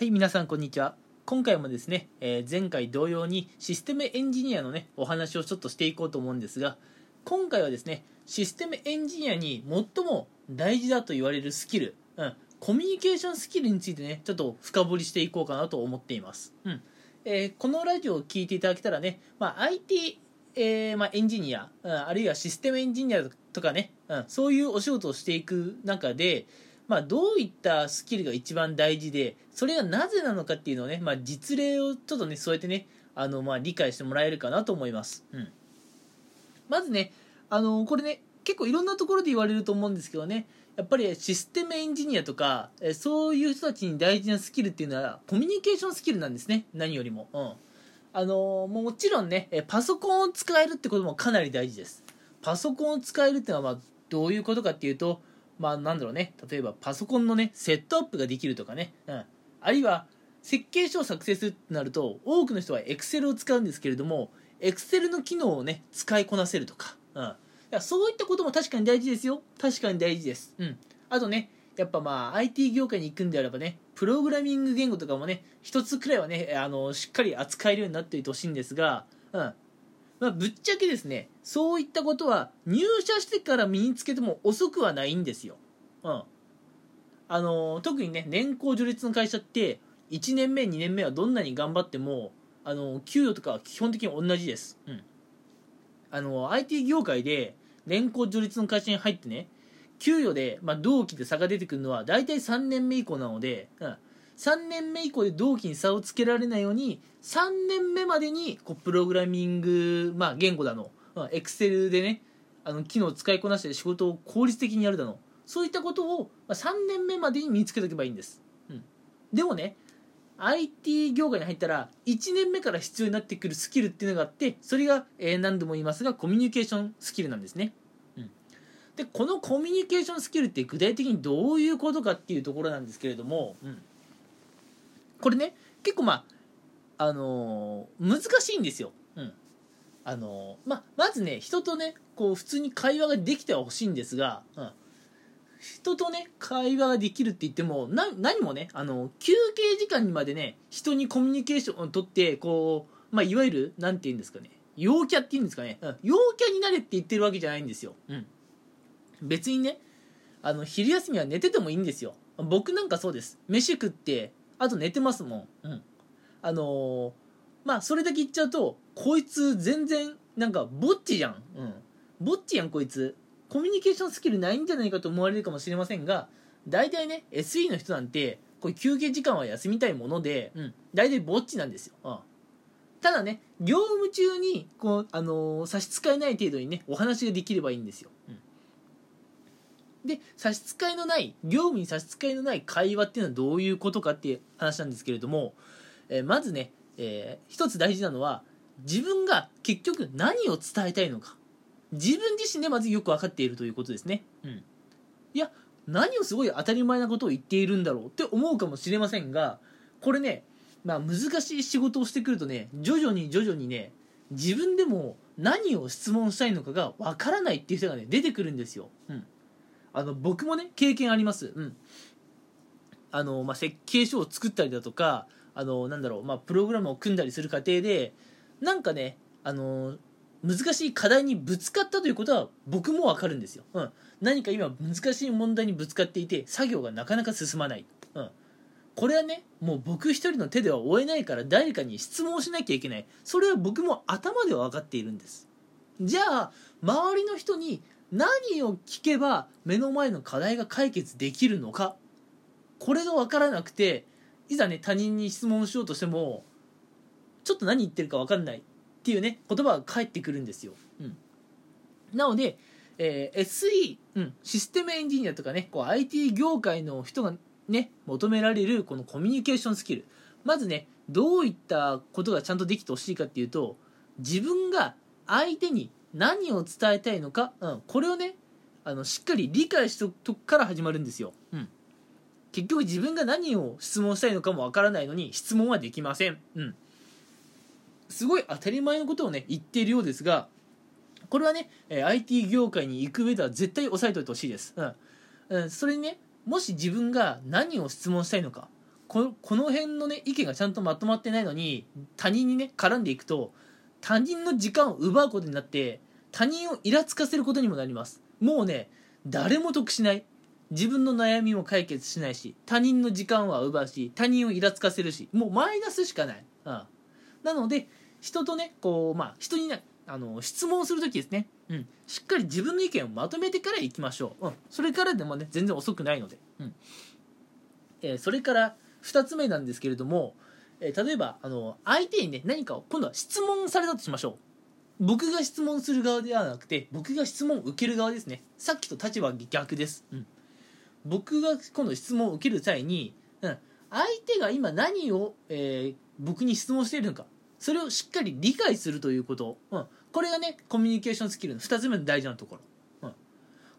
はい、皆さんこんにちは。今回もですね、えー前回同様にシステムエンジニアのね、お話をちょっとしていこうと思うんですが、今回はですね、システムエンジニアに最も大事だと言われるスキル、うん、コミュニケーションスキルについてね、ちょっと深掘りしていこうかなと思っています。うん。えーこのラジオを聞いていただけたらね、まあ、IT、えーまあ、エンジニア、うんあるいはシステムエンジニアとかね、うん、そういうお仕事をしていく中で、まあ、どういったスキルが一番大事でそれがなぜなのかっていうのをね、まあ、実例をちょっとねそうやってねあの、まあ、理解してもらえるかなと思います、うん、まずねあのこれね結構いろんなところで言われると思うんですけどねやっぱりシステムエンジニアとかそういう人たちに大事なスキルっていうのはコミュニケーションスキルなんですね何よりも、うん、あのもちろんねパソコンを使えるってこともかなり大事です。パソコンを使えるってのはまあどういうことかっていうとまあなんだろうね。例えばパソコンのねセットアップができるとかね、うん、あるいは設計書を作成するってなると多くの人は Excel を使うんですけれども Excel の機能をね使いこなせるとか、うん、いやそういったことも確かに大事ですよ。確かに大事です、うん、あとねやっぱまあ IT 業界に行くんであればねプログラミング言語とかもね一つくらいはねあのしっかり扱えるようになっておいてほしいんですが、うん。まあ、ぶっちゃけですねそういったことは入社してから身につけても遅くはないんですよ、うん、あの特にね年功序列の会社って1年目2年目はどんなに頑張ってもあの給与とかは基本的に同じです、うん、あの IT 業界で年功序列の会社に入ってね給与で、まあ、同期で差が出てくるのは大体3年目以降なので、うん、3年目以降で同期に差をつけられないように3年目までにこうプログラミング、まあ、言語だのエクセルでねあの機能を使いこなして仕事を効率的にやるだのそういったことを3年目までに身につけておけばいいんです、うん、でもね IT 業界に入ったら1年目から必要になってくるスキルっていうのがあってそれが、え何度も言いますがコミュニケーションスキルなんですね、うん、でこのコミュニケーションスキルって具体的にどういうことかっていうところなんですけれども、うん、これね結構まああのー難しいんですよ、うん。あのーままずね人とねこう普通に会話ができてはほしいんですが、うん、人とね会話ができるって言っても何もねあの休憩時間にまでね人にコミュニケーションを取ってこう、まあ、いわゆるなんて言うんですかね陽キャって言うんですかね、うん、陽キャになれって言ってるわけじゃないんですよ、うん、別にねあの昼休みは寝ててもいいんですよ。僕なんかそうです。飯食ってあと寝てますもん、うん、あのーまあそれだけ言っちゃうとこいつ全然なんかぼっちじゃん、うん、ぼっちやんこいつ。コミュニケーションスキルないんじゃないかと思われるかもしれませんが大体ね SE の人なんてこういう休憩時間は休みたいもので、うん、大体ぼっちなんですよ、うん、ただね業務中にこう、あのー差し支えない程度にねお話ができればいいんですよ、うん。で差し支えのない業務に差し支えのない会話っていうのはどういうことかっていう話なんですけれども、えーまずね、えー一つ大事なのは自分が結局何を伝えたいのか。自分自身でまずよく分かっているということですね、うん、いや何をすごい当たり前なことを言っているんだろうって思うかもしれませんがこれね、まあ、難しい仕事をしてくるとね徐々に徐々にね自分でも何を質問したいのかが分からないっていう人がね出てくるんですよ、うん、あの僕もね経験あります、うん。あのまあ、設計書を作ったりだとかあのなんだろう、まあ、プログラムを組んだりする過程でなんかねあの難しい課題にぶつかったということは僕もわかるんですよ、うん、何か今難しい問題にぶつかっていて作業がなかなか進まない、うん、これはねもう僕一人の手では追えないから誰かに質問しなきゃいけない。それは僕も頭では分かっているんです。じゃあ周りの人に何を聞けば目の前の課題が解決できるのか。これが分からなくていざね他人に質問しようとしてもちょっと何言ってるか分かんないっていうね言葉が返ってくるんですよ、うん、なので、えー SE、うん、システムエンジニアとかねこう IT 業界の人がね求められるこのコミュニケーションスキル。まずねどういったことがちゃんとできてほしいかっていうと自分が相手に何を伝えたいのか、うん、これをねあのしっかり理解したとこから始まるんですよ、うん、結局自分が何を質問したいのかもわからないのに質問はできません、うん、すごい当たり前のことをね言っているようですがこれはね IT 業界に行く上では絶対押さえておいてほしいです、うん。うん、それにねもし自分が何を質問したいのかここの辺のね意見がちゃんとまとまってないのに他人にね絡んでいくと他人の時間を奪うことになって他人をイラつかせることにもなります。もうね誰も得しない。自分の悩みも解決しないし他人の時間は奪うし他人をイラつかせるしもうマイナスしかない、うん、なので人とねこうまあ人にねあの質問する時ですね、うん、しっかり自分の意見をまとめてからいきましょう、うん、それからでもね全然遅くないので、うん。えー、それから2つ目なんですけれども、えー、例えばあの相手にね何かを今度は質問されたとしましょう。僕が質問する側ではなくて僕が質問を受ける側ですね。さっきと立場は逆です、うん、僕が今度質問を受ける際に、うん、相手が今何を、えー、僕に質問しているのか。それをしっかり理解するということ、うん、これがねコミュニケーションスキルの2つ目の大事なところ、うん、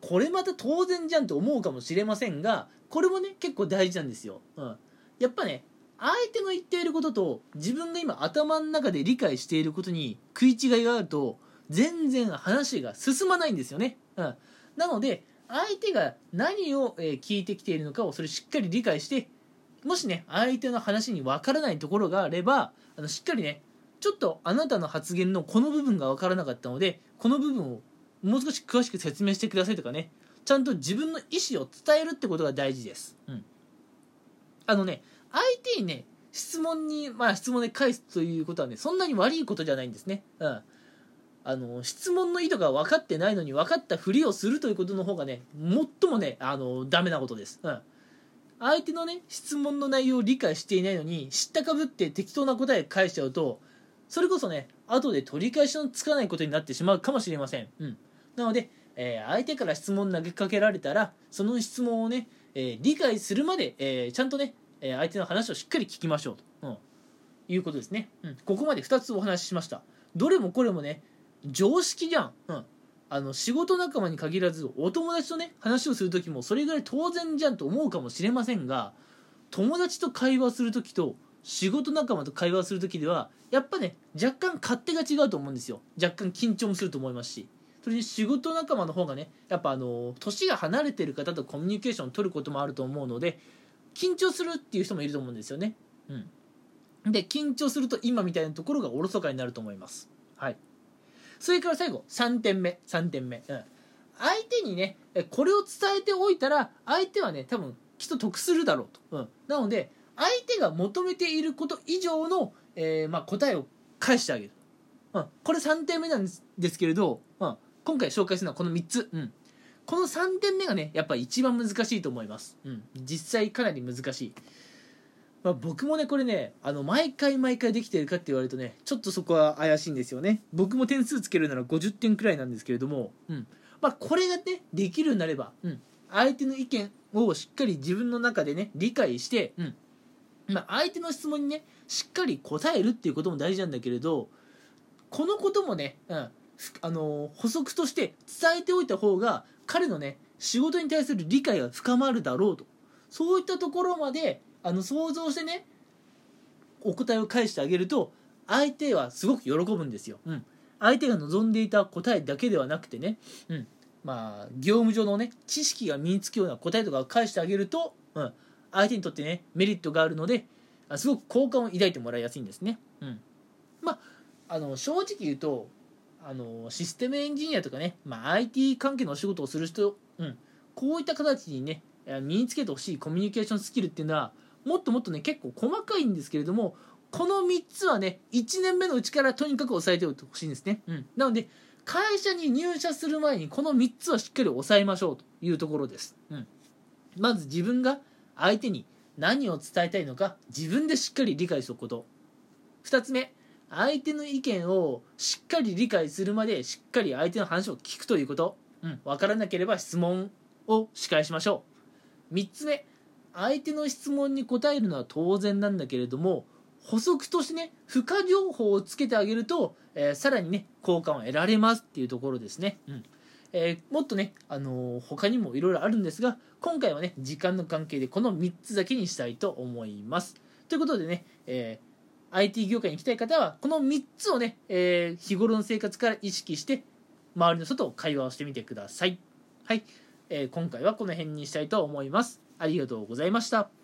これまた当然じゃんと思うかもしれませんがこれもね結構大事なんですよ、うん、やっぱね相手の言っていることと自分が今頭の中で理解していることに食い違いがあると全然話が進まないんですよね、うん、なので相手が何を聞いてきているのかをそれしっかり理解してもしね相手の話に分からないところがあればあのしっかりねちょっとあなたの発言のこの部分が分からなかったのでこの部分をもう少し詳しく説明してくださいとかねちゃんと自分の意思を伝えるってことが大事です。うん、あのね相手にね質問にまあ質問で返すということはねそんなに悪いことじゃないんですね。うんあの質問の意図が分かってないのに分かったふりをするということの方がね最もねあのダメなことです。うん相手のね質問の内容を理解していないのに知ったかぶって適当な答え返しちゃうとそれこそね後で取り返しのつかないことになってしまうかもしれません、うん、なので、えー、相手から質問投げかけられたらその質問をね、えー、理解するまで、えー、ちゃんとね、え相手の話をしっかり聞きましょうと、うん、いうことですね、うん、ここまで2つお話ししました。どれもこれもね常識じゃん、うん、あの仕事仲間に限らずお友達とね話をする時もそれぐらい当然じゃんと思うかもしれませんが友達と会話する時と仕事仲間と会話する時ではやっぱね若干勝手が違うと思うんですよ。若干緊張もすると思いますし。それに仕事仲間の方がねやっぱあの年が離れてる方とコミュニケーションを取ることもあると思うので緊張するっていう人もいると思うんですよね。うん。で緊張すると今みたいなところがおろそかになると思います。はい。それから最後3点目。3点目、うん、相手にねこれを伝えておいたら相手はね多分きっと得するだろうと、うん、なので相手が求めていること以上の、えー、まあ、答えを返してあげる、うん、これ3点目なんですけれど、うん、今回紹介するのはこの3つ、うん、この3点目がねやっぱ一番難しいと思います、うん、実際かなり難しい、まあ、僕もねこれねあの毎回毎回できてるかって言われるとねちょっとそこは怪しいんですよね。僕も点数つけるなら50点くらいなんですけれども、うん。まあ、これがねできるようになれば、うん、相手の意見をしっかり自分の中でね理解して、うん。まあ、相手の質問にねしっかり答えるっていうことも大事なんだけれどこのこともね、うん、あの補足として伝えておいた方が彼のね仕事に対する理解が深まるだろうと。そういったところまであの想像してねお答えを返してあげると相手はすごく喜ぶんですよ、うん、相手が望んでいた答えだけではなくてね、うん、まあ業務上のね知識が身につくような答えとかを返してあげると、うん、相手にとってねメリットがあるのですごく好感を抱いてもらいやすいんですね。うん、まああの正直言うとあのシステムエンジニアとかね、まあ、IT 関係のお仕事をする人、うん、こういった形にね身につけてほしいコミュニケーションスキルっていうのはもっともっとね結構細かいんですけれどもこの3つはね1年目のうちからとにかく押さえておいてほしいんですね、うん、なので会社に入社する前にこの3つはしっかり押さえましょうというところです、うん、まず自分が相手に何を伝えたいのか自分でしっかり理解すること。2つ目相手の意見をしっかり理解するまでしっかり相手の話を聞くということ、うん、分からなければ質問を仕返しましょう。3つ目。相手の質問に答えるのは当然なんだけれども補足としてね付加情報をつけてあげると、えー、さらにね効果を得られますっていうところですね、うん。えー、もっとね、あのー、他にもいろいろあるんですが、今回はね、時間の関係でこの3つだけにしたいと思います。ということでね、えー、IT 業界に行きたい方は、この3つをね、えー、日頃の生活から意識して、周りの人と会話をしてみてください。はい。えー、今回はこの辺にしたいと思います。ありがとうございました。